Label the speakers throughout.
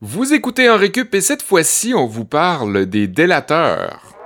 Speaker 1: Vous écoutez en récup et cette fois-ci, on vous parle des délateurs.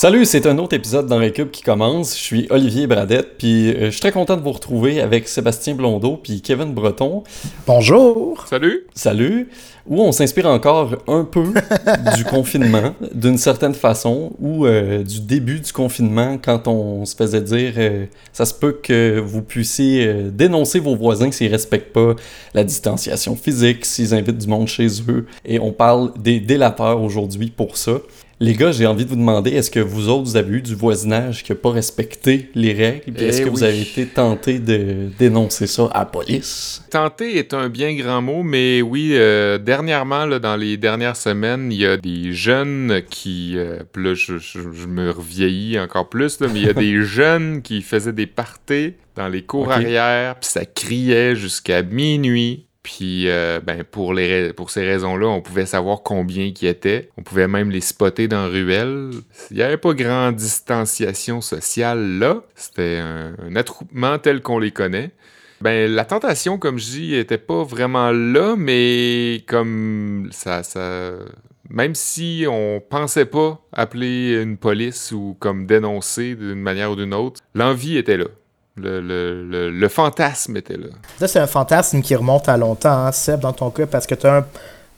Speaker 2: Salut, c'est un autre épisode dans Récup qui commence. Je suis Olivier Bradette, puis euh, je suis très content de vous retrouver avec Sébastien Blondeau puis Kevin Breton.
Speaker 3: Bonjour.
Speaker 1: Salut.
Speaker 2: Salut. Où on s'inspire encore un peu du confinement, d'une certaine façon, ou euh, du début du confinement, quand on se faisait dire euh, ça se peut que vous puissiez dénoncer vos voisins s'ils respectent pas la distanciation physique, s'ils invitent du monde chez eux. Et on parle des délateurs aujourd'hui pour ça. Les gars, j'ai envie de vous demander, est-ce que vous autres, vous avez eu du voisinage qui n'a pas respecté les règles? est-ce
Speaker 1: Eh
Speaker 2: que vous avez été tenté de dénoncer ça à la police?
Speaker 1: Tenter est un bien grand mot, mais oui, euh, dernièrement, là, dans les dernières semaines, il y a des jeunes qui... euh, là, je, je- je me revieillis encore plus, là, mais il y a des jeunes qui faisaient des parties dans les cours
Speaker 2: Ok.
Speaker 1: arrière, puis ça criait jusqu'à minuit. Puis, euh, ben, pour, ces raisons-là, on pouvait savoir combien qui étaient. On pouvait même les spotter dans ruelle. Il n'y avait pas grande distanciation sociale là. C'était un, un attroupement tel qu'on les connaît. Ben, la tentation, comme je dis, était pas vraiment là, mais comme ça, ça... Même si on pensait pas appeler une police ou comme dénoncer d'une manière ou d'une autre, l'envie était là. Le, le- le- le fantasme était là.
Speaker 3: Ça, c'est un fantasme qui remonte à longtemps, hein, Seb, dans ton cas, parce que t'as un,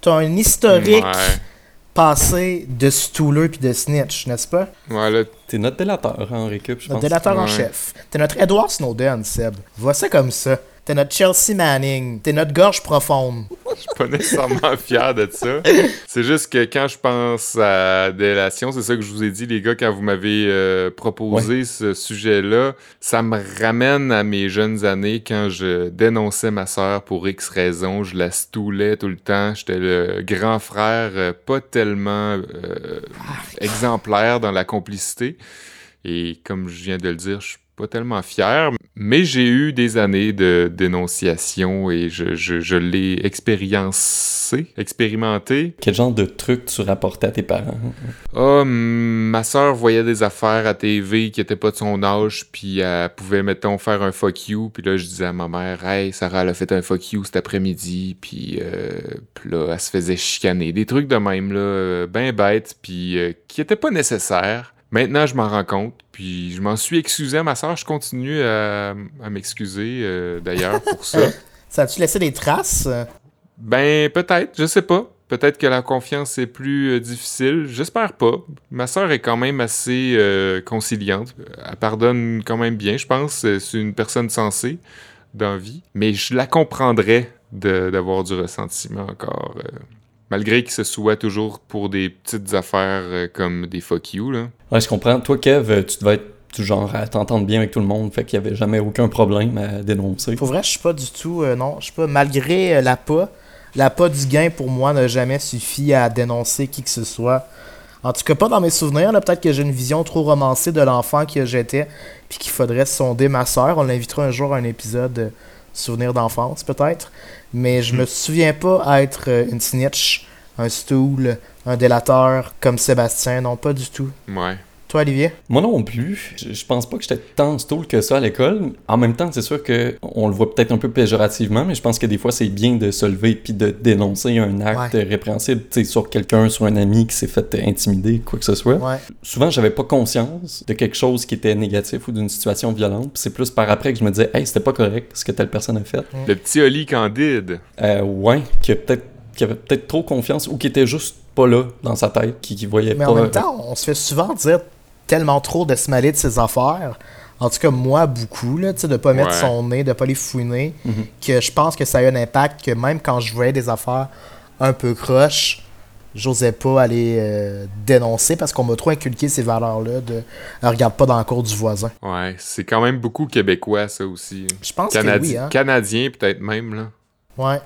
Speaker 3: t'as un historique
Speaker 1: Ouais.
Speaker 3: passé de stouleux puis de snitch, n'est-ce pas?
Speaker 1: Ouais, là,
Speaker 2: T'es notre délateur en récup, je
Speaker 3: Notre
Speaker 2: pense.
Speaker 3: délateur en chef. T'es notre Edward Snowden, Seb. Vois ça comme ça. T'es notre Chelsea Manning. T'es notre gorge profonde.
Speaker 1: je suis pas nécessairement fier de ça. C'est juste que quand je pense à délation, c'est ça que je vous ai dit, les gars, quand vous m'avez euh, proposé ce sujet-là, ça me ramène à mes jeunes années quand je dénonçais ma sœur pour X raisons. Je la stoulais tout le temps. J'étais le grand frère, euh, pas tellement euh, exemplaire dans la complicité. Et comme je viens de le dire, je suis pas tellement fier, mais j'ai eu des années de dénonciation et je, je, je l'ai expériencé, expérimenté.
Speaker 2: Quel genre de truc tu rapportais à tes parents?
Speaker 1: Ah, hum, ma soeur voyait des affaires à TV qui étaient pas de son âge, puis elle pouvait, mettons, faire un fuck you, puis là, je disais à ma mère, hey, Sarah, elle a fait un fuck you cet après-midi, puis euh, puis là, elle se faisait chicaner. Des trucs de même, là, euh, ben bêtes, puis euh, qui étaient pas nécessaires. Maintenant, je m'en rends compte, puis je m'en suis excusé à ma soeur. Je continue à, à m'excuser, euh, d'ailleurs, pour ça.
Speaker 3: Ça a-tu laissé des traces?
Speaker 1: Ben, peut-être, je sais pas. Peut-être que la confiance est plus euh, difficile. J'espère pas. Ma sœur est quand même assez euh, conciliante. Elle pardonne quand même bien, je pense. C'est une personne sensée dans vie. Mais je la comprendrais d'avoir du ressentiment encore. euh, malgré que ce soit toujours pour des petites affaires euh, comme des fuck you, là.
Speaker 2: Ouais, je comprends. Toi, Kev, euh, tu devais être du genre à t'entendre bien avec tout le monde, fait qu'il y avait jamais aucun problème à dénoncer.
Speaker 3: Pour vrai, je suis pas du tout. euh, non, je suis pas. Malgré euh, la pas, la pas du gain pour moi n'a jamais suffi à dénoncer qui que ce soit. En tout cas, pas dans mes souvenirs. là. Peut-être que j'ai une vision trop romancée de l'enfant que j'étais, puis qu'il faudrait sonder ma soeur. On l'invitera un jour à un épisode Souvenir d'enfance, peut-être. Mais je me souviens pas être euh, une snitch, un stool, un délateur comme Sébastien. Non, pas du tout.
Speaker 1: Ouais.
Speaker 3: Toi, Olivier?
Speaker 2: Moi non plus. Je, je pense pas que j'étais tant stool que ça à l'école. En même temps, c'est sûr que on le voit peut-être un peu péjorativement, mais je pense que des fois, c'est bien de se lever puis de dénoncer un acte répréhensible, tu sais, sur quelqu'un, sur un ami qui s'est fait intimider, quoi que ce soit.
Speaker 3: Ouais.
Speaker 2: Souvent, j'avais pas conscience de quelque chose qui était négatif ou d'une situation violente. c'est plus par après que je me disais, hey, c'était pas correct ce que telle personne a fait.
Speaker 1: Le petit Oli Candide.
Speaker 2: Euh, ouais, qui a peut-être qui avait peut-être trop confiance ou qui était juste pas là dans sa tête, qui, qui voyait
Speaker 3: Mais
Speaker 2: pas.
Speaker 3: en même temps, on se fait souvent dire tellement trop de se mêler de ses affaires. En tout cas, moi, beaucoup, là, de pas mettre
Speaker 1: Ouais.
Speaker 3: son nez, de pas les fouiner,
Speaker 2: Mhm.
Speaker 3: que je pense que ça a eu un impact que même quand je voyais des affaires un peu croches, j'osais pas aller euh, dénoncer parce qu'on m'a trop inculqué ces valeurs-là de euh, regarde pas dans la cour du voisin.
Speaker 1: Ouais, c'est quand même beaucoup québécois, ça aussi.
Speaker 3: Je pense
Speaker 1: Canadi-
Speaker 3: que oui, hein.
Speaker 1: Canadien, peut-être même, là.
Speaker 3: Ouais.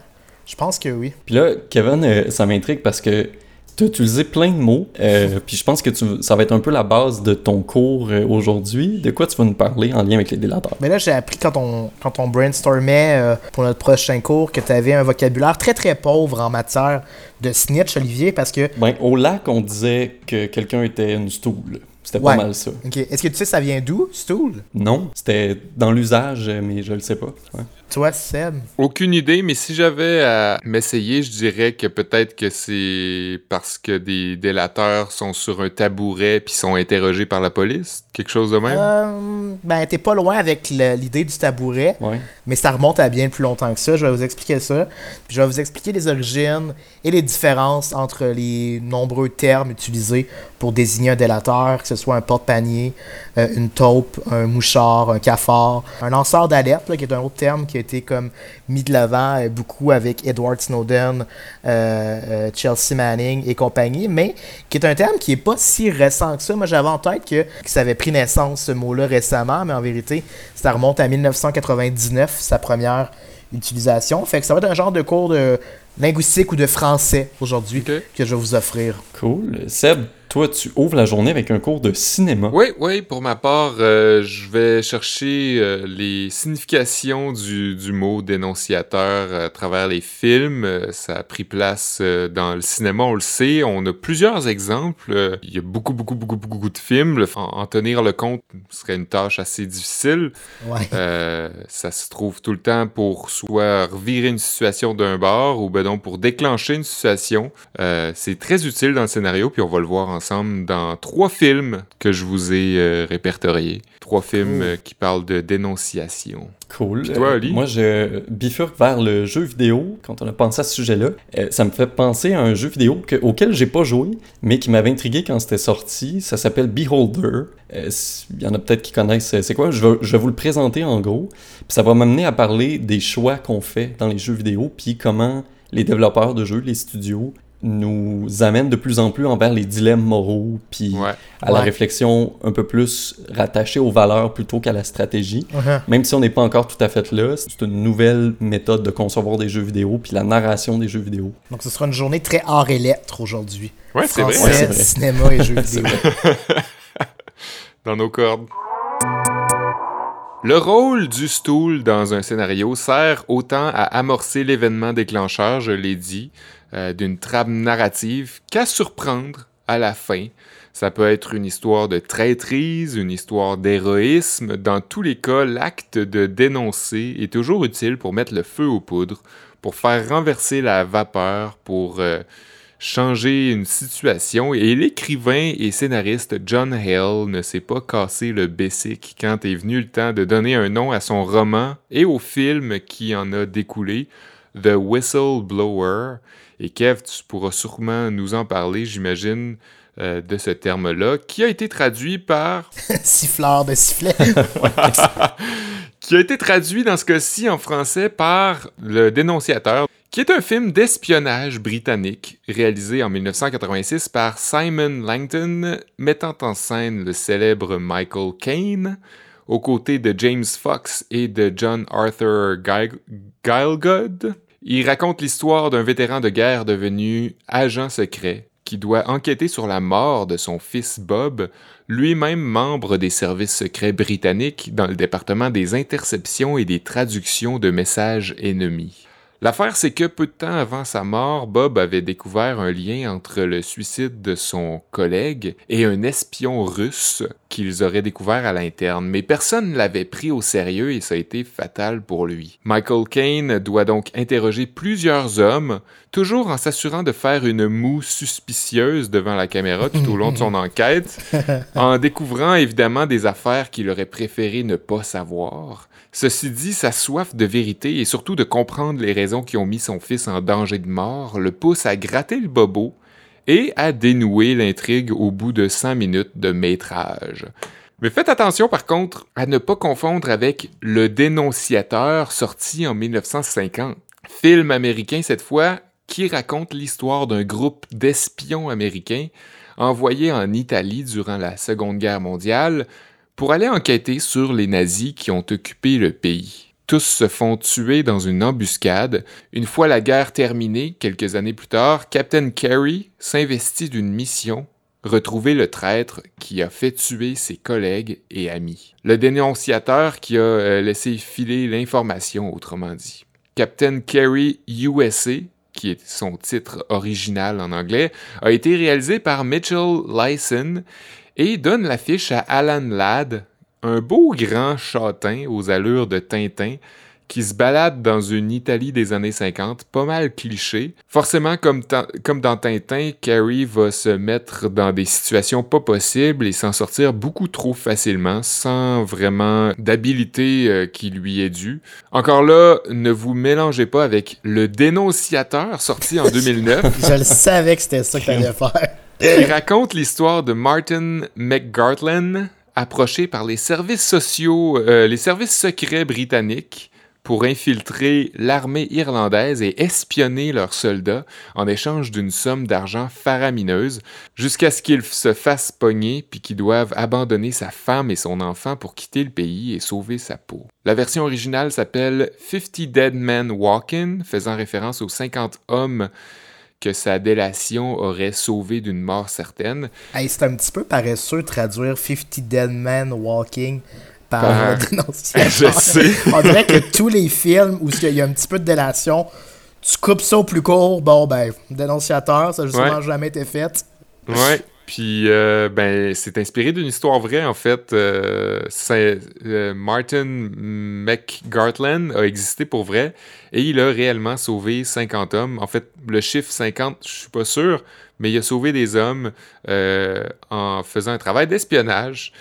Speaker 3: Je pense que oui.
Speaker 2: Puis là, Kevin, euh, ça m'intrigue parce que Tu as utilisé plein de mots, euh, puis je pense que tu, ça va être un peu la base de ton cours euh, aujourd'hui. De quoi tu vas nous parler en lien avec les délateurs?
Speaker 3: Mais là, j'ai appris quand on, quand on brainstormait euh, pour notre prochain cours que tu avais un vocabulaire très très pauvre en matière de snitch, Olivier, parce que.
Speaker 2: Ben, au lac, on disait que quelqu'un était une stool. C'était pas mal ça.
Speaker 3: Est-ce que tu sais ça vient d'où, stool
Speaker 2: Non, c'était dans l'usage, mais je le sais pas. Ouais.
Speaker 3: Toi, Seb?
Speaker 1: Aucune idée, mais si j'avais à m'essayer, je dirais que peut-être que c'est parce que des délateurs sont sur un tabouret puis sont interrogés par la police. Quelque chose de même?
Speaker 3: Euh, ben, t'es pas loin avec l'idée du tabouret,
Speaker 2: Ouais.
Speaker 3: mais ça remonte à bien plus longtemps que ça. Je vais vous expliquer ça. Puis je vais vous expliquer les origines et les différences entre les nombreux termes utilisés pour désigner un délateur, que ce soit un porte-panier, euh, une taupe, un mouchard, un cafard, un lanceur d'alerte, qui est un autre terme qui a été comme mis de l'avant euh, beaucoup avec Edward Snowden, euh, euh, Chelsea Manning et compagnie, mais qui est un terme qui est pas si récent que ça. Moi, j'avais en tête que, que ça avait pris naissance, ce mot-là, récemment, mais en vérité, ça remonte à 1999, sa première utilisation. Fait que ça va être un genre de cours de linguistique ou de français aujourd'hui que je vais vous offrir.
Speaker 2: Cool. Seb, toi, tu ouvres la journée avec un cours de cinéma.
Speaker 1: Oui, oui, pour ma part, euh, je vais chercher euh, les significations du, du mot dénonciateur à travers les films. Euh, ça a pris place euh, dans le cinéma, on le sait. On a plusieurs exemples. Euh, Il y a beaucoup, beaucoup, beaucoup, beaucoup de films. Le- En, en tenir le compte serait une tâche assez difficile.
Speaker 3: Ouais.
Speaker 1: Euh, ça se trouve tout le temps pour soit revirer une situation d'un bord ou ben donc pour déclencher une situation. Euh, c'est très utile dans le scénario, puis on va le voir ensemble dans trois films que je vous ai euh, répertoriés. Trois films euh, qui parlent de dénonciation.
Speaker 2: Cool.
Speaker 1: Puis toi,
Speaker 2: Euh,
Speaker 1: Ali?
Speaker 2: moi, je bifurque vers le jeu vidéo quand on a pensé à ce sujet-là. Euh, ça me fait penser à un jeu vidéo que- auquel j'ai pas joué, mais qui m'avait intrigué quand c'était sorti. Ça s'appelle Beholder. Il y en a peut-être qui connaissent. C'est quoi? Je vais, je vais vous le présenter en gros. Puis ça va m'amener à parler des choix qu'on fait dans les jeux vidéo, puis comment les développeurs de jeux, les studios, nous amènent de plus en plus envers les dilemmes moraux, puis
Speaker 1: Ouais.
Speaker 2: à la
Speaker 3: Ouais.
Speaker 2: réflexion un peu plus rattachée aux valeurs plutôt qu'à la stratégie.
Speaker 3: Uh-huh.
Speaker 2: Même si on n'est pas encore tout à fait là, c'est une nouvelle méthode de concevoir des jeux vidéo, puis la narration des jeux vidéo.
Speaker 3: Donc ce sera une journée très art et lettres aujourd'hui.
Speaker 1: Ouais, c'est vrai.
Speaker 3: Français,
Speaker 2: Ouais, c'est vrai.
Speaker 3: cinéma et jeux vidéo.
Speaker 1: dans nos cordes. Le rôle du stool dans un scénario sert autant à amorcer l'événement déclencheur, je l'ai dit, euh, d'une trame narrative qu'à surprendre à la fin. Ça peut être une histoire de traîtrise, une histoire d'héroïsme. Dans tous les cas, l'acte de dénoncer est toujours utile pour mettre le feu aux poudres, pour faire renverser la vapeur, pour euh, changer une situation et l'écrivain et scénariste John Hale ne s'est pas cassé le bessic quand est venu le temps de donner un nom à son roman et au film qui en a découlé, The Whistleblower. Et Kev, tu pourras sûrement nous en parler, j'imagine, euh, de ce terme-là, qui a été traduit par
Speaker 3: Siffleur de sifflet.
Speaker 1: qui a été traduit dans ce cas-ci en français par Le Dénonciateur, qui est un film d'espionnage britannique réalisé en 1986 par Simon Langton, mettant en scène le célèbre Michael Caine, aux côtés de James Fox et de John Arthur Gielgud. Il raconte l'histoire d'un vétéran de guerre devenu agent secret qui doit enquêter sur la mort de son fils Bob, lui-même membre des services secrets britanniques dans le département des interceptions et des traductions de messages ennemis. L'affaire, c'est que peu de temps avant sa mort, Bob avait découvert un lien entre le suicide de son collègue et un espion russe qu'ils auraient découvert à l'interne, mais personne ne l'avait pris au sérieux et ça a été fatal pour lui. Michael Caine doit donc interroger plusieurs hommes, toujours en s'assurant de faire une moue suspicieuse devant la caméra tout au long de son enquête, en découvrant évidemment des affaires qu'il aurait préféré ne pas savoir. Ceci dit, sa soif de vérité et surtout de comprendre les raisons qui ont mis son fils en danger de mort le pousse à gratter le bobo et à dénouer l'intrigue au bout de 100 minutes de métrage. Mais faites attention par contre à ne pas confondre avec Le Dénonciateur sorti en 1950. Film américain cette fois qui raconte l'histoire d'un groupe d'espions américains envoyés en Italie durant la Seconde Guerre mondiale pour aller enquêter sur les nazis qui ont occupé le pays. Tous se font tuer dans une embuscade. Une fois la guerre terminée, quelques années plus tard, Captain Carey s'investit d'une mission retrouver le traître qui a fait tuer ses collègues et amis. Le dénonciateur qui a euh, laissé filer l'information, autrement dit. Captain Carey USA, qui est son titre original en anglais, a été réalisé par Mitchell Lyson et donne l'affiche à Alan Ladd, un beau grand châtain aux allures de Tintin qui se balade dans une Italie des années 50, pas mal cliché. Forcément, comme, comme dans Tintin, Carrie va se mettre dans des situations pas possibles et s'en sortir beaucoup trop facilement, sans vraiment d'habilité euh, qui lui est due. Encore là, ne vous mélangez pas avec Le Dénonciateur, sorti en 2009.
Speaker 3: Je le savais que c'était ça que t'allais faire.
Speaker 1: Qui raconte l'histoire de Martin McGartland, approché par les services sociaux, euh, les services secrets britanniques pour infiltrer l'armée irlandaise et espionner leurs soldats en échange d'une somme d'argent faramineuse, jusqu'à ce qu'ils se fassent pogner puis qu'ils doivent abandonner sa femme et son enfant pour quitter le pays et sauver sa peau. La version originale s'appelle 50 Dead Men Walking, faisant référence aux 50 hommes que sa délation aurait sauvé d'une mort certaine.
Speaker 3: c'est un petit peu paresseux de traduire 50 Dead Men Walking par, Je sais. On dirait que tous les films où il y a un petit peu de délation, tu coupes ça au plus court, bon ben, dénonciateur, ça n'a justement jamais été fait.
Speaker 1: Ouais. Puis, euh, ben, c'est inspiré d'une histoire vraie, en fait. Euh, euh, Martin McGartland a existé pour vrai et il a réellement sauvé 50 hommes. En fait, le chiffre 50, je suis pas sûr, mais il a sauvé des hommes en faisant un travail d'espionnage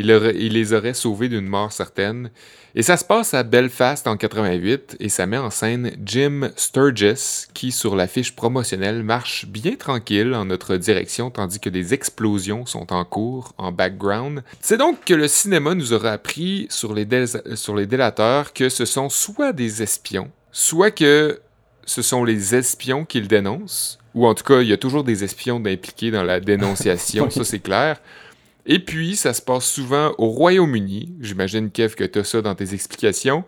Speaker 1: il, les aurait sauvés d'une mort certaine. Et ça se passe à Belfast en 88 et ça met en scène Jim Sturgis qui, sur l'affiche promotionnelle, marche bien tranquille en notre direction tandis que des explosions sont en cours en background. C'est donc que le cinéma nous aura appris sur les, sur les délateurs que ce sont soit des espions, soit que ce sont les espions qu'ils dénoncent, ou en tout cas, il y a toujours des espions impliqués dans la dénonciation, ça c'est clair. Et puis, ça se passe souvent au Royaume-Uni. J'imagine, Kev, que tu as ça dans tes explications.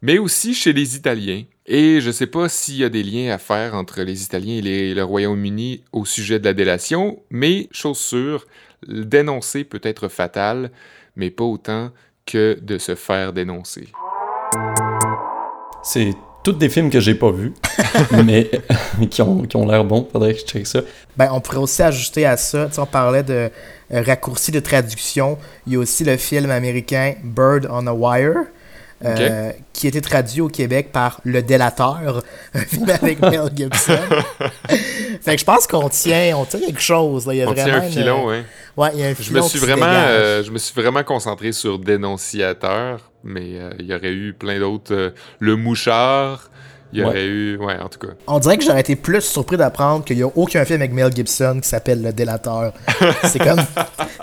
Speaker 1: Mais aussi chez les Italiens. Et je ne sais pas s'il y a des liens à faire entre les Italiens et le Royaume-Uni au sujet de la délation, mais chose sûre, dénoncer peut être fatal, mais pas autant que de se faire dénoncer.
Speaker 2: C'est toutes des films que j'ai pas vus, mais qui ont, qui ont l'air bons. Faudrait que je check ça.
Speaker 3: Ben, on pourrait aussi ajouter à ça, on parlait de euh, raccourci de traduction. Il y a aussi le film américain Bird on a Wire. Euh, qui a été traduit au Québec par Le Délateur, un film avec Mel Gibson. fait que je pense qu'on tient, on tient quelque chose. Il y a
Speaker 1: on
Speaker 3: vraiment
Speaker 1: tient un filon, oui.
Speaker 3: Ouais, il y a un filon
Speaker 1: je me suis vraiment, euh, je me suis vraiment concentré sur Dénonciateur, mais il y aurait eu plein d'autres. le Mouchard, il y aurait eu. Ouais, en tout cas.
Speaker 3: On dirait que j'aurais été plus surpris d'apprendre qu'il n'y a aucun film avec Mel Gibson qui s'appelle Le Délateur. C'est comme.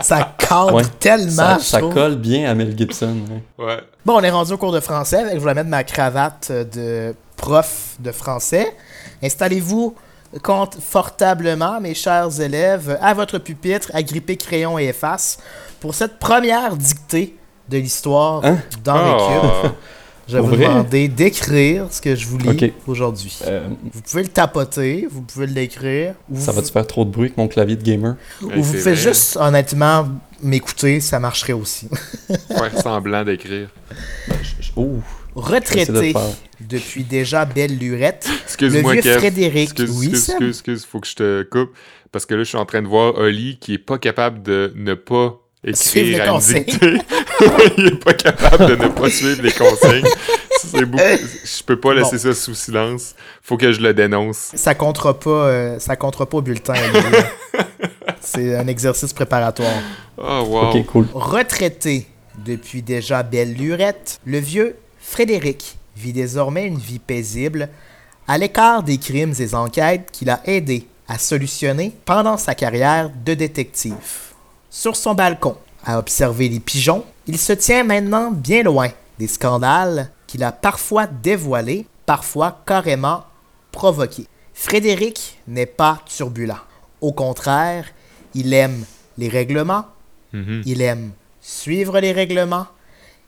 Speaker 3: ça cadre tellement.
Speaker 2: Ça, colle bien à Mel Gibson.
Speaker 1: Ouais.
Speaker 3: Bon, on est rendu au cours de français. Je vais mettre ma cravate de prof de français. Installez-vous confortablement, mes chers élèves, à votre pupitre, agrippez crayon et efface pour cette première dictée de l'histoire hein? dans les ah. cubes. Je vais vous demander d'écrire ce que je vous lis aujourd'hui. Euh, vous pouvez le tapoter, vous pouvez l'écrire.
Speaker 2: Ça va-tu faire trop de bruit avec mon clavier de gamer?
Speaker 3: Ou vous faites juste, honnêtement, m'écouter, ça marcherait aussi.
Speaker 1: ouais, semblant d'écrire.
Speaker 3: Retraité depuis déjà belle lurette,
Speaker 1: Excuse-moi,
Speaker 3: le vieux Frédéric.
Speaker 1: Excuse, oui, excuse, excuse, excuse, faut que je te coupe. Parce que là, je suis en train de voir Oli qui est pas capable de ne pas écrire à une il est pas capable de ne pas suivre les consignes. C'est beaucoup... Je peux pas laisser ça sous silence. Faut que je le dénonce.
Speaker 3: Ça comptera pas, euh, ça comptera pas au bulletin. C'est un exercice préparatoire.
Speaker 1: Oh, wow.
Speaker 2: Ok, cool.
Speaker 3: Retraité depuis déjà belle lurette, le vieux Frédéric vit désormais une vie paisible à l'écart des crimes et enquêtes qu'il a aidé à solutionner pendant sa carrière de détective. Sur son balcon, à observer les pigeons, il se tient maintenant bien loin des scandales qu'il a parfois dévoilés, parfois carrément provoqués. Frédéric n'est pas turbulent. Au contraire, il aime les règlements,
Speaker 1: mm-hmm.
Speaker 3: il aime suivre les règlements,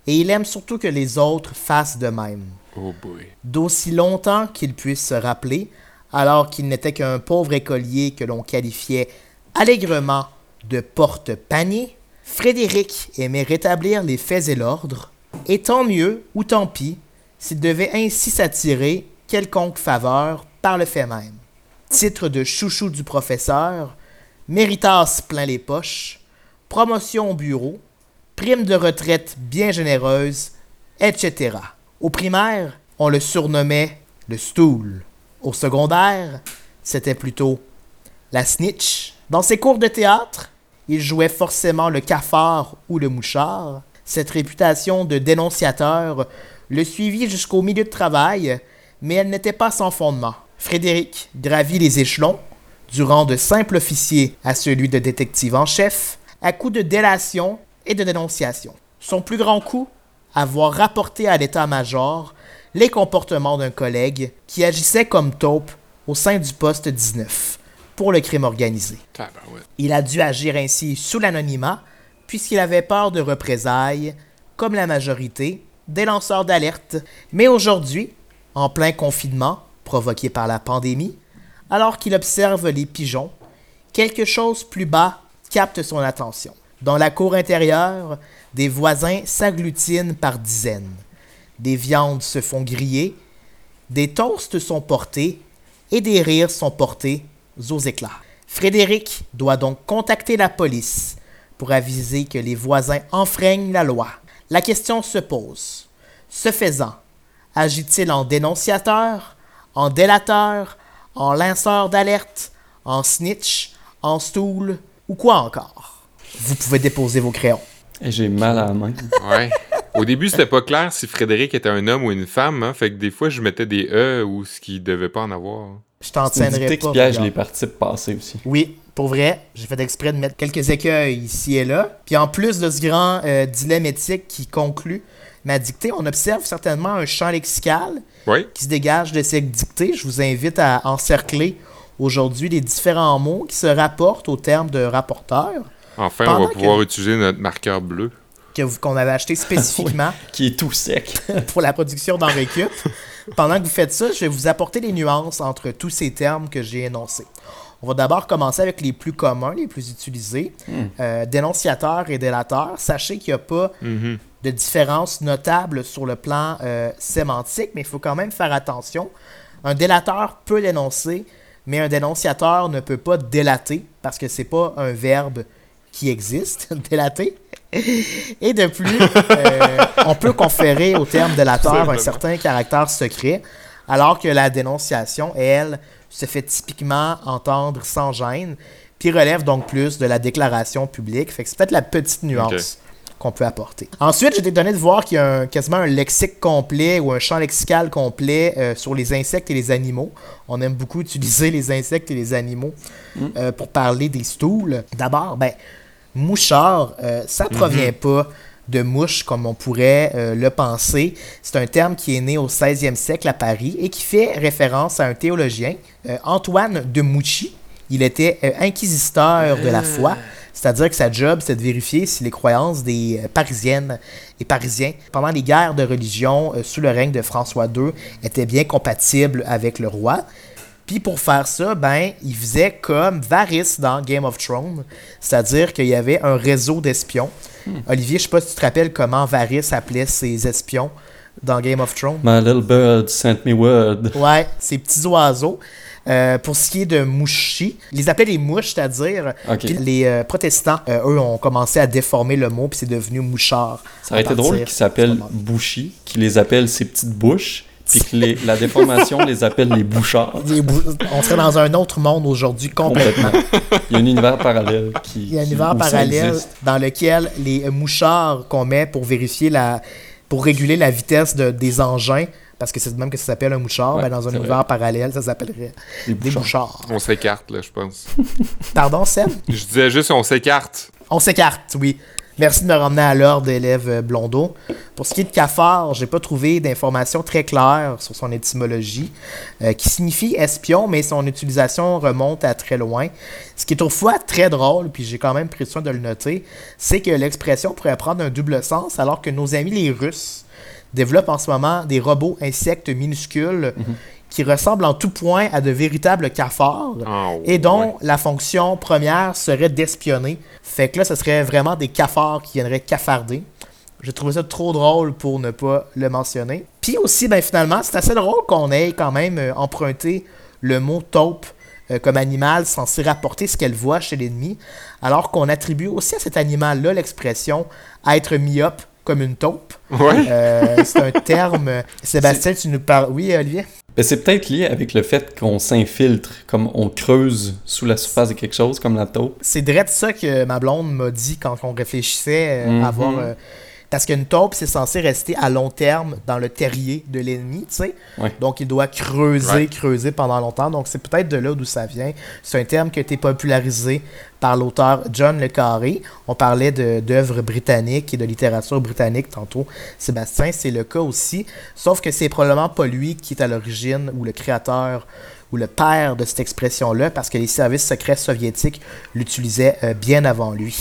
Speaker 3: Et il aime surtout que les autres fassent de même.
Speaker 1: Oh boy.
Speaker 3: D'aussi longtemps qu'il puisse se rappeler, alors qu'il n'était qu'un pauvre écolier que l'on qualifiait allègrement de porte-panier, Frédéric aimait rétablir les faits et l'ordre, et tant mieux ou tant pis s'il devait ainsi s'attirer quelconque faveur par le fait même. Titre de chouchou du professeur, méritas plein les poches, promotion au bureau, prime de retraite bien généreuse, etc. Au primaire, on le surnommait le stool. Au secondaire, c'était plutôt la snitch. Dans ses cours de théâtre, il jouait forcément le cafard ou le mouchard. Cette réputation de dénonciateur le suivit jusqu'au milieu de travail, mais elle n'était pas sans fondement. Frédéric gravit les échelons, du rang de simple officier à celui de détective en chef, à coups de délation et de dénonciation. Son plus grand coup Avoir rapporté à l'état-major les comportements d'un collègue qui agissait comme taupe au sein du poste 19 pour le crime organisé. Il a dû agir ainsi sous l'anonymat, puisqu'il avait peur de représailles, comme la majorité des lanceurs d'alerte. Mais aujourd'hui, en plein confinement provoqué par la pandémie, alors qu'il observe les pigeons, quelque chose plus bas capte son attention. Dans la cour intérieure, des voisins s'agglutinent par dizaines. Des viandes se font griller, des toasts sont portés et des rires sont portés aux éclats. Frédéric doit donc contacter la police pour aviser que les voisins enfreignent la loi. La question se pose. Ce faisant, agit-il en dénonciateur, en délateur, en lanceur d'alerte, en snitch, en stool ou quoi encore? Vous pouvez déposer vos crayons.
Speaker 2: J'ai mal à la main.
Speaker 1: Ouais. Au début, c'était pas clair si Frédéric était un homme ou une femme, hein, fait que des fois, je mettais des E ou ce qu'il devait pas en avoir.
Speaker 3: Je t'en
Speaker 2: C'est une
Speaker 3: tiendrai
Speaker 2: dictée qui
Speaker 3: pas.
Speaker 2: piège les participes passés aussi.
Speaker 3: Oui, pour vrai, j'ai fait exprès de mettre quelques écueils ici et là. Puis en plus de ce grand euh, dilemme éthique qui conclut ma dictée, on observe certainement un champ lexical
Speaker 1: Oui.
Speaker 3: qui se dégage de cette dictée. Je vous invite à encercler aujourd'hui les différents mots qui se rapportent au terme de rapporteur
Speaker 1: Enfin,
Speaker 3: Pendant
Speaker 1: on va
Speaker 3: que-
Speaker 1: pouvoir utiliser notre marqueur bleu.
Speaker 3: qu'on avait acheté spécifiquement
Speaker 2: Qui est tout sec.
Speaker 3: pour la production d'en récup. Pendant que vous faites ça, je vais vous apporter les nuances entre tous ces termes que j'ai énoncés. On va d'abord commencer avec les plus communs, les plus utilisés. Euh, dénonciateur et délateur. Sachez qu'il n'y a pas
Speaker 1: Mhm.
Speaker 3: de différence notable sur le plan euh, sémantique, mais il faut quand même faire attention. Un délateur peut dénoncer, mais un dénonciateur ne peut pas délater parce que c'est pas un verbe qui existe, délater. Et de plus, euh, on peut conférer au terme délateur un certain caractère secret, alors que la dénonciation, elle, se fait typiquement entendre sans gêne, puis relève donc plus de la déclaration publique. Fait que c'est peut-être la petite nuance qu'on peut apporter. Ensuite, été donné de voir qu'il y a un- quasiment un lexique complet ou un champ lexical complet euh, sur les insectes et les animaux. On aime beaucoup utiliser les insectes et les animaux euh, pour parler des stools. D'abord, ben, mouchard, euh, ça provient pas de mouche comme on pourrait euh, le penser. C'est un terme qui est né au 16e siècle à Paris et qui fait référence à un théologien, euh, Antoine de Mouchy. Il était euh, inquisiteur de la foi, c'est-à-dire que sa job, c'est de vérifier si les croyances des Parisiennes et Parisiens pendant les guerres de religion euh, sous le règne de François II étaient bien compatibles avec le roi. Puis pour faire ça, ben, il faisait comme Varys dans Game of Thrones, c'est-à-dire qu'il y avait un réseau d'espions. Olivier, je sais pas si tu te rappelles comment Varys appelait ses espions dans Game of Thrones.
Speaker 2: My little bird sent me word.
Speaker 3: Ouais, ces petits oiseaux. Euh, pour ce qui est de mouchi, ils les appelaient les mouches, c'est-à-dire.
Speaker 2: Ok.
Speaker 3: Puis les euh, protestants, euh, eux, ont commencé à déformer le mot, puis c'est devenu mouchard.
Speaker 2: Ça aurait été drôle qu'ils s'appellent
Speaker 3: de ce moment.
Speaker 2: Bouchy, qui les appelle ses petites bouches, puis que les- la déformation les appelle les bouchards.
Speaker 3: Bou- On serait dans un autre monde aujourd'hui complètement.
Speaker 2: Il y a un univers parallèle qui.
Speaker 3: Il y a un univers parallèle
Speaker 2: existe.
Speaker 3: dans lequel les mouchards qu'on met pour vérifier la. pour réguler la vitesse de- des engins, parce que c'est de même que ça s'appelle un mouchard,
Speaker 2: Ouais,
Speaker 3: ben dans un univers parallèle, ça s'appellerait
Speaker 2: Des
Speaker 3: des
Speaker 2: bouchards.
Speaker 3: mouchards.
Speaker 1: On s'écarte, là, je pense.
Speaker 3: Pardon, Seb?
Speaker 1: Je disais juste on s'écarte.
Speaker 3: On s'écarte, oui. Merci de me ramener à l'ordre, élève euh, Blondeau. Pour ce qui est de cafard, j'ai pas trouvé d'informations très claires sur son étymologie, euh, qui signifie espion, mais son utilisation remonte à très loin. Ce qui est toutefois très drôle, puis j'ai quand même pris soin de le noter, c'est que l'expression pourrait prendre un double sens, alors que nos amis les Russes développent en ce moment des robots insectes minuscules qui ressemblent en tout point à de véritables cafards
Speaker 1: Ah,
Speaker 3: et dont
Speaker 1: ouais.
Speaker 3: la fonction première serait d'espionner. Fait que là, ce serait vraiment des cafards qui viendraient cafarder. J'ai trouvé ça trop drôle pour ne pas le mentionner. Puis aussi, ben finalement, c'est assez drôle qu'on ait quand même euh, emprunté le mot taupe euh, comme animal censé rapporter ce qu'elle voit chez l'ennemi, alors qu'on attribue aussi à cet animal-là l'expression être myope comme une taupe.
Speaker 1: Ouais.
Speaker 3: Euh, c'est un terme. Sébastien, tu nous parles. Oui, Olivier?
Speaker 2: Ben, c'est peut-être lié avec le fait qu'on s'infiltre, comme on creuse sous la surface de quelque chose, comme la taupe.
Speaker 3: C'est direct ça que ma blonde m'a dit quand on réfléchissait euh, à avoir. euh, parce qu'une taupe, c'est censé rester à long terme dans le terrier de l'ennemi, tu sais.
Speaker 2: Ouais.
Speaker 3: Donc, il doit creuser,
Speaker 1: Ouais.
Speaker 3: creuser pendant longtemps. Donc, c'est peut-être de là d'où ça vient. C'est un terme qui a été popularisé par l'auteur John Le Carré. On parlait d'œuvres britanniques et de littérature britannique tantôt. Sébastien, c'est le cas aussi. Sauf que c'est probablement pas lui qui est à l'origine ou le créateur ou le père de cette expression-là, parce que les services secrets soviétiques l'utilisaient euh, bien avant lui.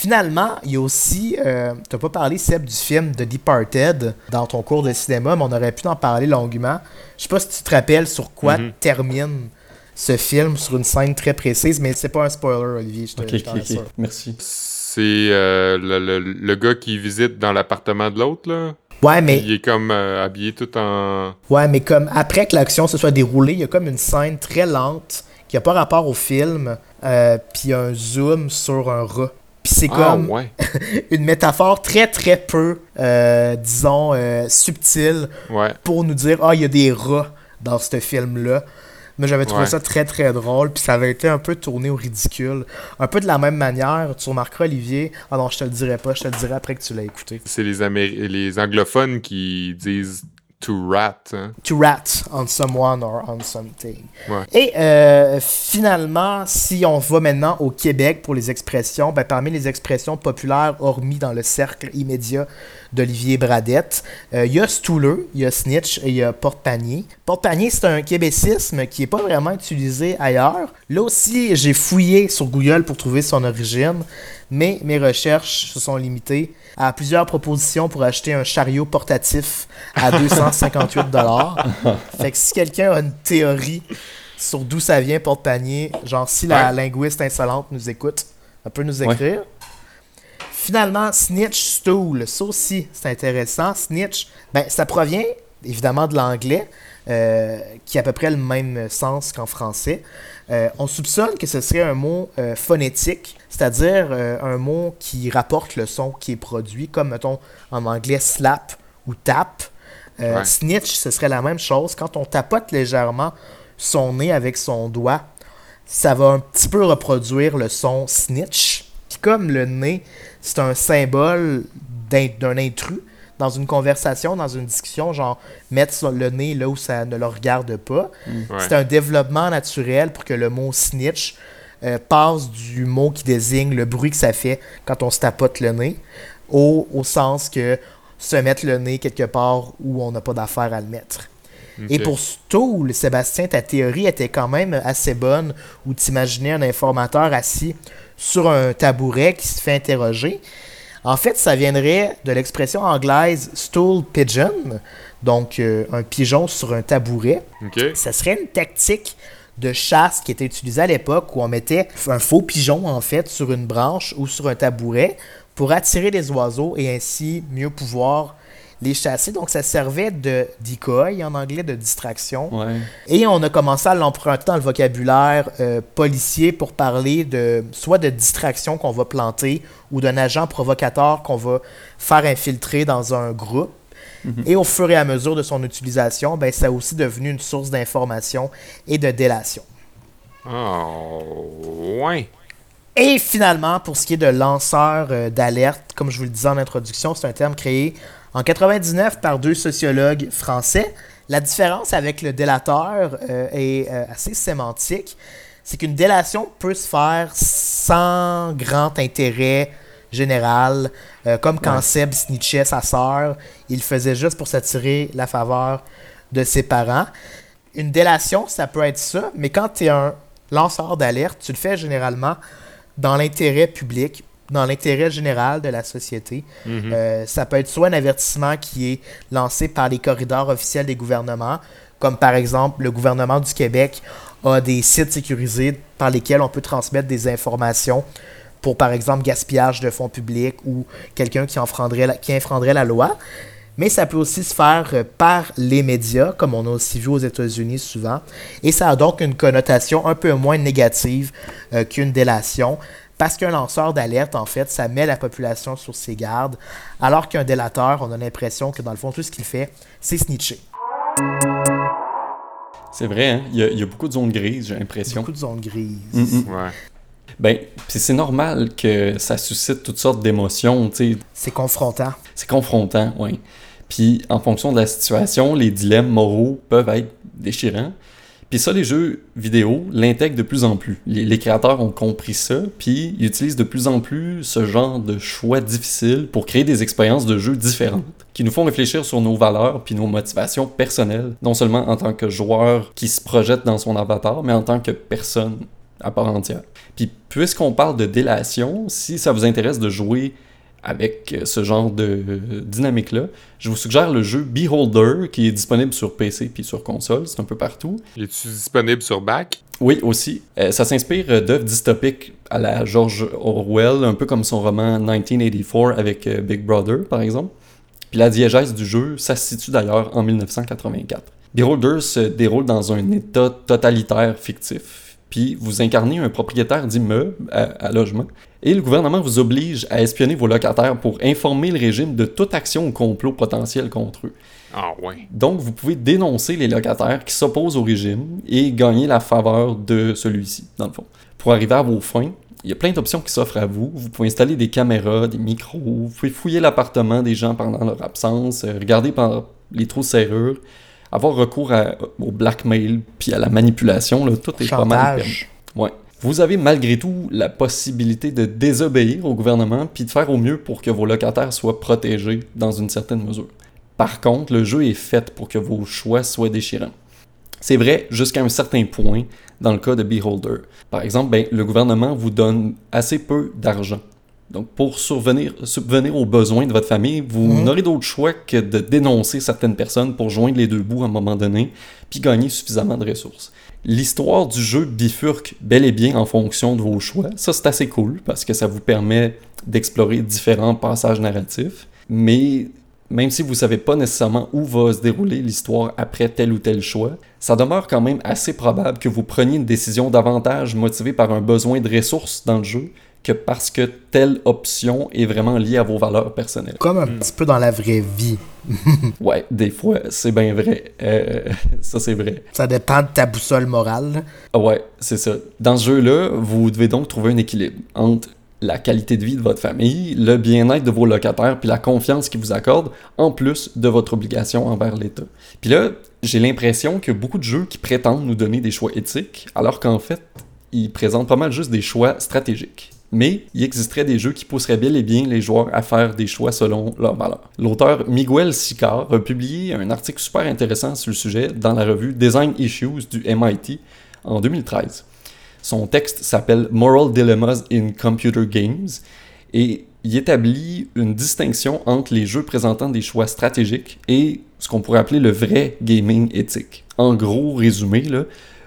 Speaker 3: Finalement, il y a aussi, euh, tu pas parlé, Seb, du film The Departed dans ton cours de cinéma, mais on aurait pu en parler longuement. Je sais pas si tu te rappelles sur quoi
Speaker 1: Mhm.
Speaker 3: termine ce film, sur une scène très précise, mais c'est pas un spoiler, Olivier, je te,
Speaker 2: Ok,
Speaker 3: je
Speaker 2: ok,
Speaker 3: t'en
Speaker 2: ok.
Speaker 3: rassure.
Speaker 2: Merci.
Speaker 1: C'est euh, le, le- le gars qui visite dans l'appartement de l'autre, là?
Speaker 3: Ouais, mais
Speaker 1: Il est comme euh, habillé tout en.
Speaker 3: Ouais, mais comme après que l'action se soit déroulée, il y a comme une scène très lente qui a pas rapport au film, euh, puis un zoom sur un rat. Puis c'est
Speaker 1: Ah,
Speaker 3: comme
Speaker 1: ouais.
Speaker 3: une métaphore très très peu, euh, disons, euh, subtile
Speaker 1: Ouais.
Speaker 3: pour nous dire ah il y a des rats dans ce film-là. Mais j'avais trouvé
Speaker 1: Ouais.
Speaker 3: ça très très drôle, puis ça avait été un peu tourné au ridicule. Un peu de la même manière, tu remarqueras Olivier, ah non je te le dirai pas, je te le dirai après que tu l'as écouté.
Speaker 1: C'est les, Améri- les anglophones qui disent to rat. hein.
Speaker 3: to rat on someone or on something.
Speaker 1: Ouais.
Speaker 3: Et euh, finalement, si on va maintenant au Québec pour les expressions, ben, parmi les expressions populaires, hormis dans le cercle immédiat d'Olivier Bradette, euh, il y a stouleux, il y a snitch et il y a porte-panier. Porte-panier, c'est un québécisme qui n'est pas vraiment utilisé ailleurs. Là aussi, j'ai fouillé sur Google pour trouver son origine, mais mes recherches se sont limitées à plusieurs propositions pour acheter un chariot portatif à 258 Fait que si quelqu'un a une théorie sur d'où ça vient porte-panier, genre si la
Speaker 1: Ouais.
Speaker 3: linguiste insolente nous écoute, elle peut nous
Speaker 2: Ouais.
Speaker 3: Finalement, snitch stool, ça aussi c'est intéressant. Snitch, ben ça provient évidemment de l'anglais, euh, qui a à peu près le même sens qu'en français. Euh, on soupçonne que ce serait un mot euh, phonétique, c'est-à-dire un mot qui rapporte le son qui est produit, comme mettons en anglais slap ou tap.
Speaker 1: Ouais.
Speaker 3: Snitch, ce serait la même chose. Quand on tapote légèrement son nez avec son doigt, ça va un petit peu reproduire le son snitch. Puis comme le nez, c'est un symbole d'un intrus dans une conversation, dans une discussion, genre mettre le nez là où ça ne le regarde pas.
Speaker 1: Ouais.
Speaker 3: C'est un développement naturel pour que le mot snitch euh, passe du mot qui désigne le bruit que ça fait quand on se tapote le nez au, au sens que se mettre le nez quelque part où on n'a pas d'affaire à le mettre. Et pour Stool, Sébastien, ta théorie était quand même assez bonne où tu imaginais un informateur assis sur un tabouret qui se fait interroger. En fait, ça viendrait de l'expression anglaise stool pigeon, donc euh, un pigeon sur un tabouret. Ça serait une tactique de chasse qui était utilisée à l'époque où on mettait un faux pigeon en fait sur une branche ou sur un tabouret pour attirer les oiseaux et ainsi mieux pouvoir les chasser. Donc ça servait de decoy en anglais de distraction.
Speaker 2: Ouais.
Speaker 3: Et on a commencé à l'emprunter dans le vocabulaire euh, policier pour parler de soit de distraction qu'on va planter ou d'un agent provocateur qu'on va faire infiltrer dans un groupe. Et au fur et à mesure de son utilisation, ben, ça a aussi devenu une source d'information et de délation.
Speaker 1: Oh, ouais.
Speaker 3: Et finalement, pour ce qui est de lanceur euh, d'alerte, comme je vous le disais en introduction, c'est un terme créé en 99 par deux sociologues français. La différence avec le délateur euh, est euh, assez sémantique. C'est qu'une délation peut se faire sans grand intérêt générale, euh, comme quand Seb snitchait sa sœur, il le faisait juste pour s'attirer la faveur de ses parents. Une délation, ça peut être ça, mais quand tu es un lanceur d'alerte, tu le fais généralement dans l'intérêt public, dans l'intérêt général de la société.
Speaker 1: Mhm.
Speaker 3: Euh, ça peut être soit un avertissement qui est lancé par les corridors officiels des gouvernements, comme par exemple le gouvernement du Québec a des sites sécurisés par lesquels on peut transmettre des informations pour, par exemple, gaspillage de fonds publics ou quelqu'un qui, enfreindrait la, qui infreindrait la loi. Mais ça peut aussi se faire euh, par les médias, comme on a aussi vu aux États-Unis souvent. Et ça a donc une connotation un peu moins négative euh, qu'une délation. Parce qu'un lanceur d'alerte, en fait, ça met la population sur ses gardes. Alors qu'un délateur, on a l'impression que dans le fond, tout ce qu'il fait, c'est snitcher.
Speaker 2: C'est vrai, hein? il, y a, il y a beaucoup de zones grises, j'ai l'impression.
Speaker 3: Beaucoup de zones grises.
Speaker 2: Mm.
Speaker 1: Ouais.
Speaker 2: Ben, c'est normal que ça suscite toutes sortes d'émotions, tu sais.
Speaker 3: C'est confrontant.
Speaker 2: C'est confrontant, oui. Puis en fonction de la situation, les dilemmes moraux peuvent être déchirants. Puis ça, les jeux vidéo l'intègrent de plus en plus. Les, les créateurs ont compris ça, puis ils utilisent de plus en plus ce genre de choix difficiles pour créer des expériences de jeu différentes, qui nous font réfléchir sur nos valeurs puis nos motivations personnelles, non seulement en tant que joueur qui se projette dans son avatar, mais en tant que personne à part entière. Puis puisqu'on parle de délation, si ça vous intéresse de jouer avec euh, ce genre de euh, dynamique-là, je vous suggère le jeu Beholder qui est disponible sur PC puis sur console, c'est un peu partout.
Speaker 1: Es-tu disponible sur bac?
Speaker 2: Oui, aussi. Euh, ça s'inspire d'œuvres dystopiques à la George Orwell, un peu comme son roman 1984 avec euh, Big Brother, par exemple. Puis la diégèse du jeu, ça se situe d'ailleurs en 1984. Beholder se déroule dans un état totalitaire fictif, puis vous incarnez un propriétaire d'immeuble à, à logement, et le gouvernement vous oblige à espionner vos locataires pour informer le régime de toute action ou complot potentiel contre eux.
Speaker 1: Ah ouais.
Speaker 2: Donc, vous pouvez dénoncer les locataires qui s'opposent au régime et gagner la faveur de celui-ci, dans le fond. Pour arriver à vos fins, il y a plein d'options qui s'offrent à vous. Vous pouvez installer des caméras, des micros, vous pouvez fouiller l'appartement des gens pendant leur absence, euh, regarder par les trous de serrure, avoir recours à- au blackmail puis à la manipulation. Là, tout est pas mal permis. Ouais. Vous avez malgré tout la possibilité de désobéir au gouvernement puis de faire au mieux pour que vos locataires soient protégés dans une certaine mesure. Par contre, le jeu est fait pour que vos choix soient déchirants. C'est vrai jusqu'à un certain point dans le cas de Beholder. Par exemple, ben, le gouvernement vous donne assez peu d'argent. Donc, pour survenir, subvenir aux besoins de votre famille, vous
Speaker 3: Mhm.
Speaker 2: n'aurez d'autre choix que de dénoncer certaines personnes pour joindre les deux bouts à un moment donné, puis gagner suffisamment de ressources. L'histoire du jeu bifurque bel et bien en fonction de vos choix. Ça, c'est assez cool parce que ça vous permet d'explorer différents passages narratifs. Mais même si vous savez pas nécessairement où va se dérouler l'histoire après tel ou tel choix, ça demeure quand même assez probable que vous preniez une décision davantage motivée par un besoin de ressources dans le jeu que parce que telle option est vraiment liée à vos valeurs personnelles.
Speaker 3: Comme un petit peu dans la vraie vie.
Speaker 2: Ouais, des fois, c'est bien vrai. Euh, ça, c'est vrai.
Speaker 3: Ça dépend de ta boussole morale.
Speaker 2: Ah Ouais, c'est ça. Dans ce jeu-là, vous devez donc trouver un équilibre entre la qualité de vie de votre famille, le bien-être de vos locataires, puis la confiance qu'ils vous accordent, en plus de votre obligation envers l'État. Puis là, j'ai l'impression a beaucoup de jeux qui prétendent nous donner des choix éthiques, alors qu'en fait, ils présentent pas mal juste des choix stratégiques. Mais il existerait des jeux qui pousseraient bel et bien les joueurs à faire des choix selon leurs valeurs. L'auteur Miguel Sicar a publié un article super intéressant sur le sujet dans la revue Design Issues du MIT en 2013. Son texte s'appelle Moral Dilemmas in Computer Games et il établit une distinction entre les jeux présentant des choix stratégiques et ce qu'on pourrait appeler le vrai gaming éthique. En gros, résumé,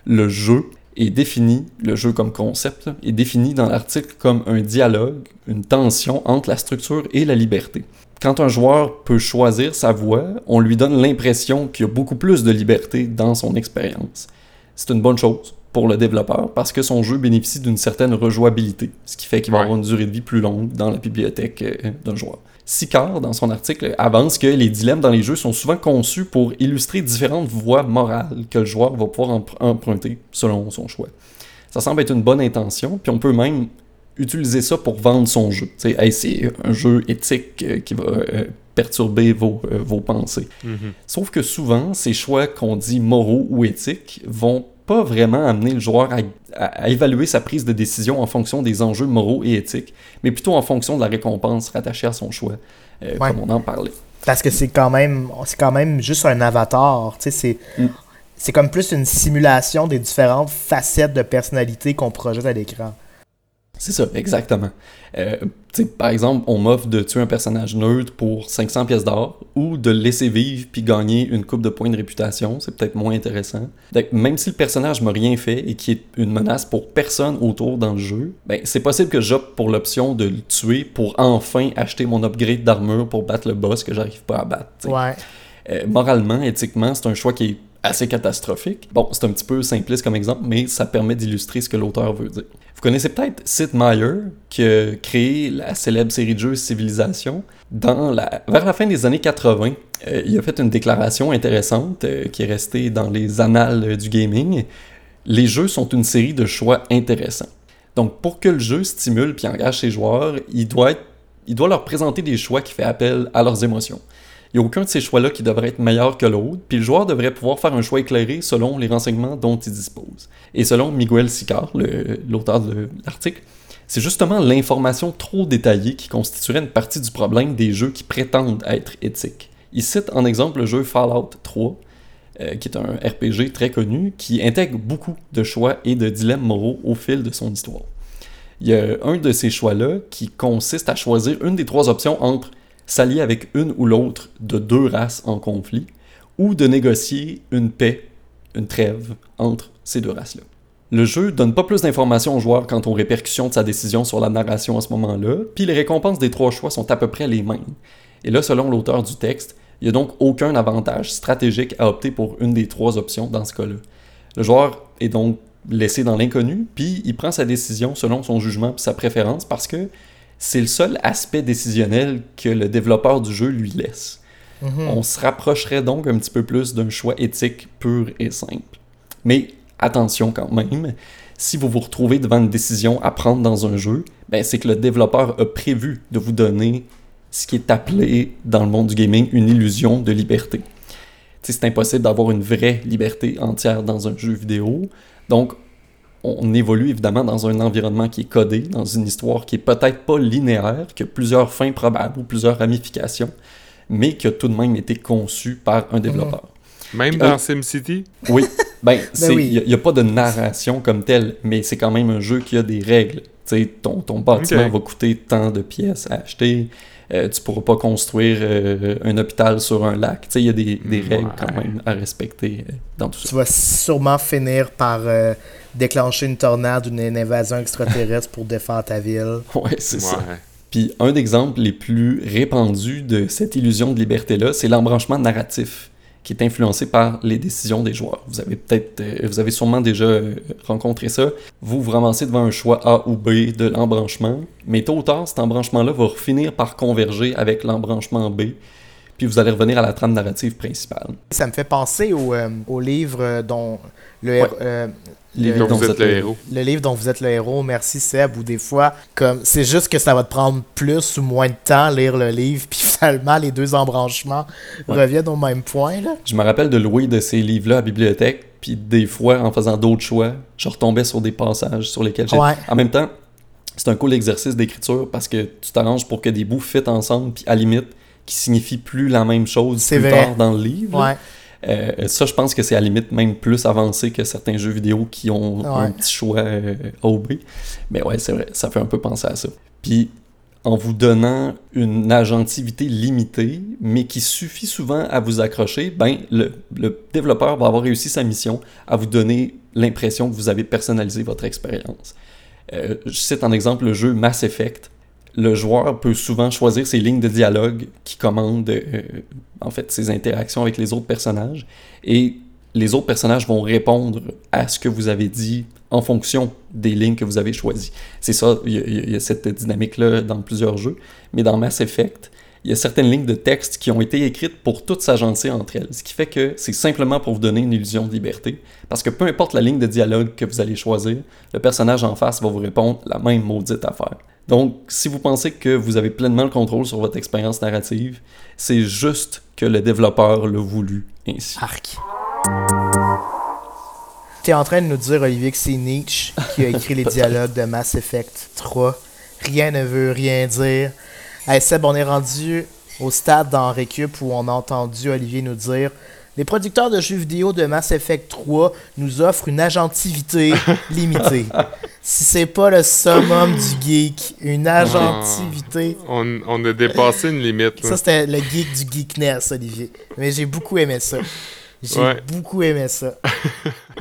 Speaker 2: le jeu est défini, le jeu comme concept, est défini dans l'article comme un dialogue, une tension entre la structure et la liberté. Quand un joueur peut choisir sa voie, on lui donne l'impression qu'il y a beaucoup plus de liberté dans son expérience. C'est une bonne chose pour le développeur parce que son jeu bénéficie d'une certaine rejouabilité, ce qui fait qu'il va
Speaker 1: Ouais.
Speaker 2: avoir une durée de vie plus longue dans la bibliothèque euh, d'un joueur. Sicard, dans son article, avance que les dilemmes dans les jeux sont souvent conçus pour illustrer différentes voies morales que le joueur va pouvoir empr- emprunter selon son choix. Ça semble être une bonne intention, puis on peut même utiliser ça pour vendre son jeu. Hey, c'est un jeu éthique euh, qui va euh, perturber vos, euh, vos pensées.
Speaker 1: Mhm.
Speaker 2: Sauf que souvent, ces choix qu'on dit moraux ou éthiques vont pas vraiment amener le joueur à, évaluer sa prise de décision en fonction des enjeux moraux et éthiques, mais plutôt en fonction de la récompense rattachée à son choix, euh, comme on en parlait.
Speaker 3: Parce que c'est quand même c'est quand même juste un avatar, tu sais, c'est mm. c'est comme plus une simulation des différentes facettes de personnalité qu'on projette à l'écran.
Speaker 2: C'est ça, exactement. Euh, par exemple, on m'offre de tuer un personnage neutre pour 500 pièces d'or ou de le laisser vivre puis gagner une coupe de points de réputation. C'est peut-être moins intéressant. Donc, même si le personnage m'a rien fait et qui est une menace pour personne autour dans le jeu, ben, c'est possible que j'opte pour l'option de le tuer pour enfin acheter mon upgrade d'armure pour battre le boss que j'arrive pas à battre.
Speaker 3: Ouais.
Speaker 2: Euh, moralement, éthiquement, c'est un choix qui est assez catastrophique. Bon, c'est un petit peu simpliste comme exemple, mais ça permet d'illustrer ce que l'auteur veut dire. Vous connaissez peut-être Sid Meier, qui a créé la célèbre série de jeux la... Vers la fin des années 80, euh, il a fait une déclaration intéressante euh, qui est restée dans les annales du gaming. Les jeux sont une série de choix intéressants. Donc, pour que le jeu stimule puis engage ses joueurs, il doit, il doit leur présenter des choix qui font appel à leurs émotions. Il n'y a aucun de ces choix-là qui devrait être meilleur que l'autre, puis le joueur devrait pouvoir faire un choix éclairé selon les renseignements dont il dispose. Et selon Miguel Sicard, l'auteur de l'article, c'est justement l'information trop détaillée qui constituerait une partie du problème des jeux qui prétendent être éthiques. Il cite en exemple le jeu Fallout 3, euh, qui est un RPG très connu, qui intègre beaucoup de choix et de dilemmes moraux au fil de son histoire. Il y a un de ces choix-là qui consiste à choisir une des trois options entre s'allier avec une ou l'autre de deux races en conflit, ou de négocier une paix, une trêve entre ces deux races-là. Le jeu donne pas plus d'informations au joueur quant aux répercussions de sa décision sur la narration à ce moment-là, puis les récompenses des trois choix sont à peu près les mêmes. Et là, selon l'auteur du texte, il n'y a donc aucun avantage stratégique à opter pour une des trois options dans ce cas-là. Le joueur est donc laissé dans l'inconnu, puis il prend sa décision selon son jugement et sa préférence parce que c'est le seul aspect décisionnel que le développeur du jeu lui laisse. Mhm. On se rapprocherait donc un petit peu plus d'un choix éthique pur et simple. Mais attention quand même, si vous vous retrouvez devant une décision à prendre dans un jeu, ben c'est que le développeur a prévu de vous donner ce qui est appelé dans le monde du gaming une illusion de liberté. C'est impossible d'avoir une vraie liberté entière dans un jeu vidéo. Donc, on évolue évidemment dans un environnement qui est codé, dans une histoire qui est peut-être pas linéaire, qui a plusieurs fins probables ou plusieurs ramifications, mais qui a tout de même été conçue par un développeur.
Speaker 1: Même dans SimCity?
Speaker 2: Oui. Ben, ben il n'y a, pas de narration comme telle, mais c'est quand même un jeu qui a des règles. sais, ton, ton bâtiment va coûter tant de pièces à acheter. Euh, tu pourras pas construire euh, un hôpital sur un lac. Il y a des, des règles quand même à respecter euh, dans tout ça.
Speaker 3: Tu vas sûrement finir par déclencher une tornade ou une invasion extraterrestre pour défendre ta ville.
Speaker 2: Ouais, c'est ça. Puis un exemple les plus répandus de cette illusion de liberté-là, c'est l'embranchement narratif qui est influencé par les décisions des joueurs. Vous avez peut-être, euh, vous avez sûrement déjà euh, rencontré ça. Vous vous ramassez devant un choix A ou B de l'embranchement, mais tôt ou tard, cet embranchement-là va finir par converger avec l'embranchement B, puis vous allez revenir à la trame narrative principale.
Speaker 3: Ça me fait penser au, euh, au livre dont le,
Speaker 1: le livre dont vous êtes le héros.
Speaker 3: Le livre dont vous êtes le héros, merci Seb, ou des fois, comme c'est juste que ça va te prendre plus ou moins de temps à lire le livre, puis finalement les deux embranchements reviennent au même point. Là.
Speaker 2: Je me rappelle de louer de ces livres-là à la bibliothèque, puis des fois, en faisant d'autres choix, je retombais sur des passages sur lesquels j'ai... En même temps, c'est un cool exercice d'écriture parce que tu t'arranges pour que des bouts fit ensemble, puis à limite, qui signifient plus la même chose plus tard dans le livre.
Speaker 3: Ouais.
Speaker 2: Euh, ça, je pense que c'est à la limite même plus avancé que certains jeux vidéo qui ont un petit choix euh, A ou B. Mais ouais, c'est vrai, ça fait un peu penser à ça. Puis, en vous donnant une agentivité limitée, mais qui suffit souvent à vous accrocher, ben, le, développeur va avoir réussi sa mission à vous donner l'impression que vous avez personnalisé votre expérience. Euh, je cite en exemple le jeu Mass Effect le joueur peut souvent choisir ses lignes de dialogue qui commandent euh, en fait ses interactions avec les autres personnages et les autres personnages vont répondre à ce que vous avez dit en fonction des lignes que vous avez choisies. C'est ça, il y, a cette dynamique-là dans plusieurs jeux, mais dans Mass Effect, il y a certaines lignes de texte qui ont été écrites pour toutes s'agencer entre elles, ce qui fait que c'est simplement pour vous donner une illusion de liberté, parce que peu importe la ligne de dialogue que vous allez choisir, le personnage en face va vous répondre la même maudite affaire. Donc, si vous pensez que vous avez pleinement le contrôle sur votre expérience narrative, c'est juste que le développeur l'a voulu ainsi.
Speaker 3: Arc. T'es en train de nous dire, Olivier, que c'est Nietzsche qui a écrit les dialogues de Mass Effect 3. Rien ne veut rien dire. Hey Seb, on est rendu au stade dans Récup où on a entendu Olivier nous dire les producteurs de jeux vidéo de Mass Effect 3 nous offrent une agentivité limitée. si c'est pas le summum du geek, une agentivité.
Speaker 1: On, on a dépassé une limite. Là.
Speaker 3: Ça, c'était le geek du geekness, Olivier. Mais j'ai beaucoup aimé ça. J'ai
Speaker 1: Ouais.
Speaker 3: beaucoup aimé ça.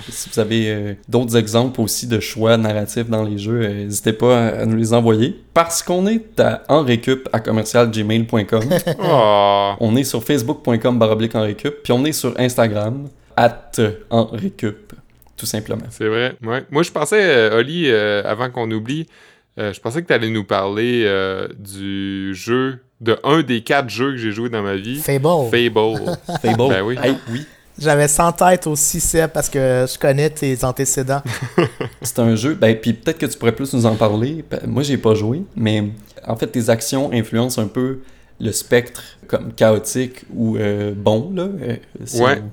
Speaker 2: Si vous avez euh, d'autres exemples aussi de choix narratifs dans les jeux, euh, n'hésitez pas à, à nous les envoyer. Parce qu'on est à enrecup à commercialgmail.com.
Speaker 1: Ah.
Speaker 2: on est sur facebook.com baroblique enrecup. Puis on est sur Instagram, at enrecup, tout simplement.
Speaker 1: C'est vrai. Ouais. Moi, je pensais, euh, Oli, euh, avant qu'on oublie, euh, je pensais que tu allais nous parler euh, du jeu, de un des quatre jeux que j'ai joué dans ma vie.
Speaker 3: Fable.
Speaker 1: Fable.
Speaker 2: Fable.
Speaker 1: Ben oui.
Speaker 2: Hey, oui.
Speaker 3: J'avais 100 têtes aussi, Seb, parce que je connais tes antécédents.
Speaker 2: C'est un jeu, ben, puis peut-être que tu pourrais plus nous en parler. Ben, Moi, j'ai pas joué, mais en fait, tes actions influencent un peu le spectre comme chaotique ou euh, bon, là. euh, si
Speaker 1: Ouais.
Speaker 2: on-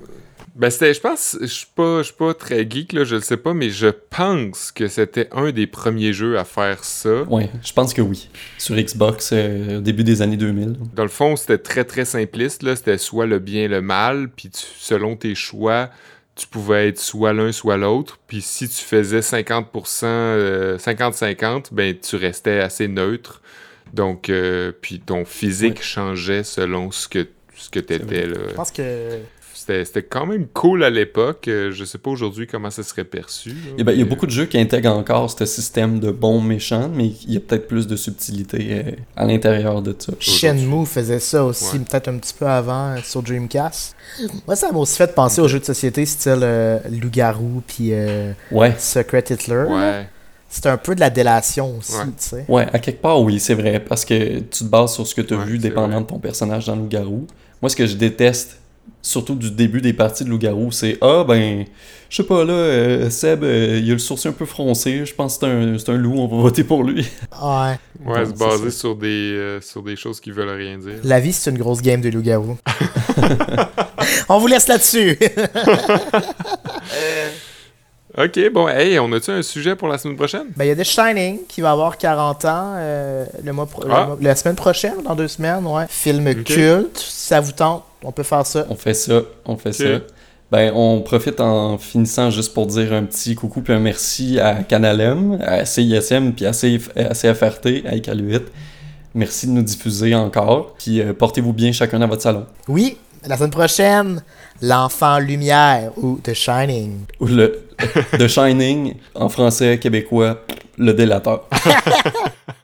Speaker 1: Ben, c'était, je pense, je suis pas, je suis pas très geek, là, je le sais pas, mais je pense que c'était un des premiers jeux à faire ça.
Speaker 2: Ouais, je pense que oui. Sur Xbox, euh, au début des années 2000.
Speaker 1: Dans le fond, c'était très très simpliste, là. C'était soit le bien, le mal, puis tu- selon tes choix, tu pouvais être soit l'un, soit l'autre. Puis si tu faisais 50%, euh, 50-50, ben tu restais assez neutre. Donc, euh, puis ton physique
Speaker 2: Ouais.
Speaker 1: changeait selon ce que, ce que t'étais, là.
Speaker 3: Je pense que
Speaker 1: C'était c'était quand même cool à l'époque. Euh, Je sais pas aujourd'hui comment ça serait perçu. là,
Speaker 2: Eh ben, il y a beaucoup de jeux qui intègrent encore ce système de bon méchant, mais il y a peut-être plus de subtilité euh, à l'intérieur de ça.
Speaker 3: Shenmue faisait ça aussi,
Speaker 1: Ouais.
Speaker 3: peut-être un petit peu avant euh, sur Dreamcast. Moi, ça m'a aussi fait penser aux jeux de société style euh, Loup-garou puis euh,
Speaker 2: Ouais,
Speaker 3: Secret Hitler.
Speaker 1: Ouais.
Speaker 3: C'est un peu de la délation aussi,
Speaker 1: Ouais.
Speaker 3: tu sais.
Speaker 2: ouais, à quelque part, oui, c'est vrai, parce que tu te bases sur ce que tu as
Speaker 1: Ouais,
Speaker 2: vu dépendant
Speaker 1: vrai.
Speaker 2: de ton personnage dans Loup-Garou. Moi, ce que je déteste, surtout du début des parties de Loup-Garou, c'est Ah, ben, je sais pas, là, euh, Seb, euh, il a le sourcil un peu froncé, je pense que c'est un, c'est un loup, on va voter pour lui.
Speaker 3: Ouais.
Speaker 1: Ouais, se baser sur des, euh, sur des choses qui veulent rien dire.
Speaker 3: La vie, c'est une grosse game de loup-garou. On vous laisse là-dessus.
Speaker 1: Ok, bon, hey, on a-tu un sujet pour la semaine prochaine?
Speaker 3: Ben, il y a The Shining qui va avoir 40 ans euh, le mois pro- le
Speaker 1: Ah.
Speaker 3: mois- la semaine prochaine, dans deux semaines, ouais. Film culte. Ça vous tente, on peut faire ça.
Speaker 2: On fait ça, on fait ça. Ben, on profite en finissant juste pour dire un petit coucou puis un merci à Canalem, à CISM puis à, CF à CFRT, à ICAL8. Merci de nous diffuser encore. Puis euh, portez-vous bien chacun dans votre salon.
Speaker 3: Oui, la semaine prochaine, L'Enfant Lumière ou The Shining.
Speaker 2: Ou le The Shining, en français québécois, le délateur.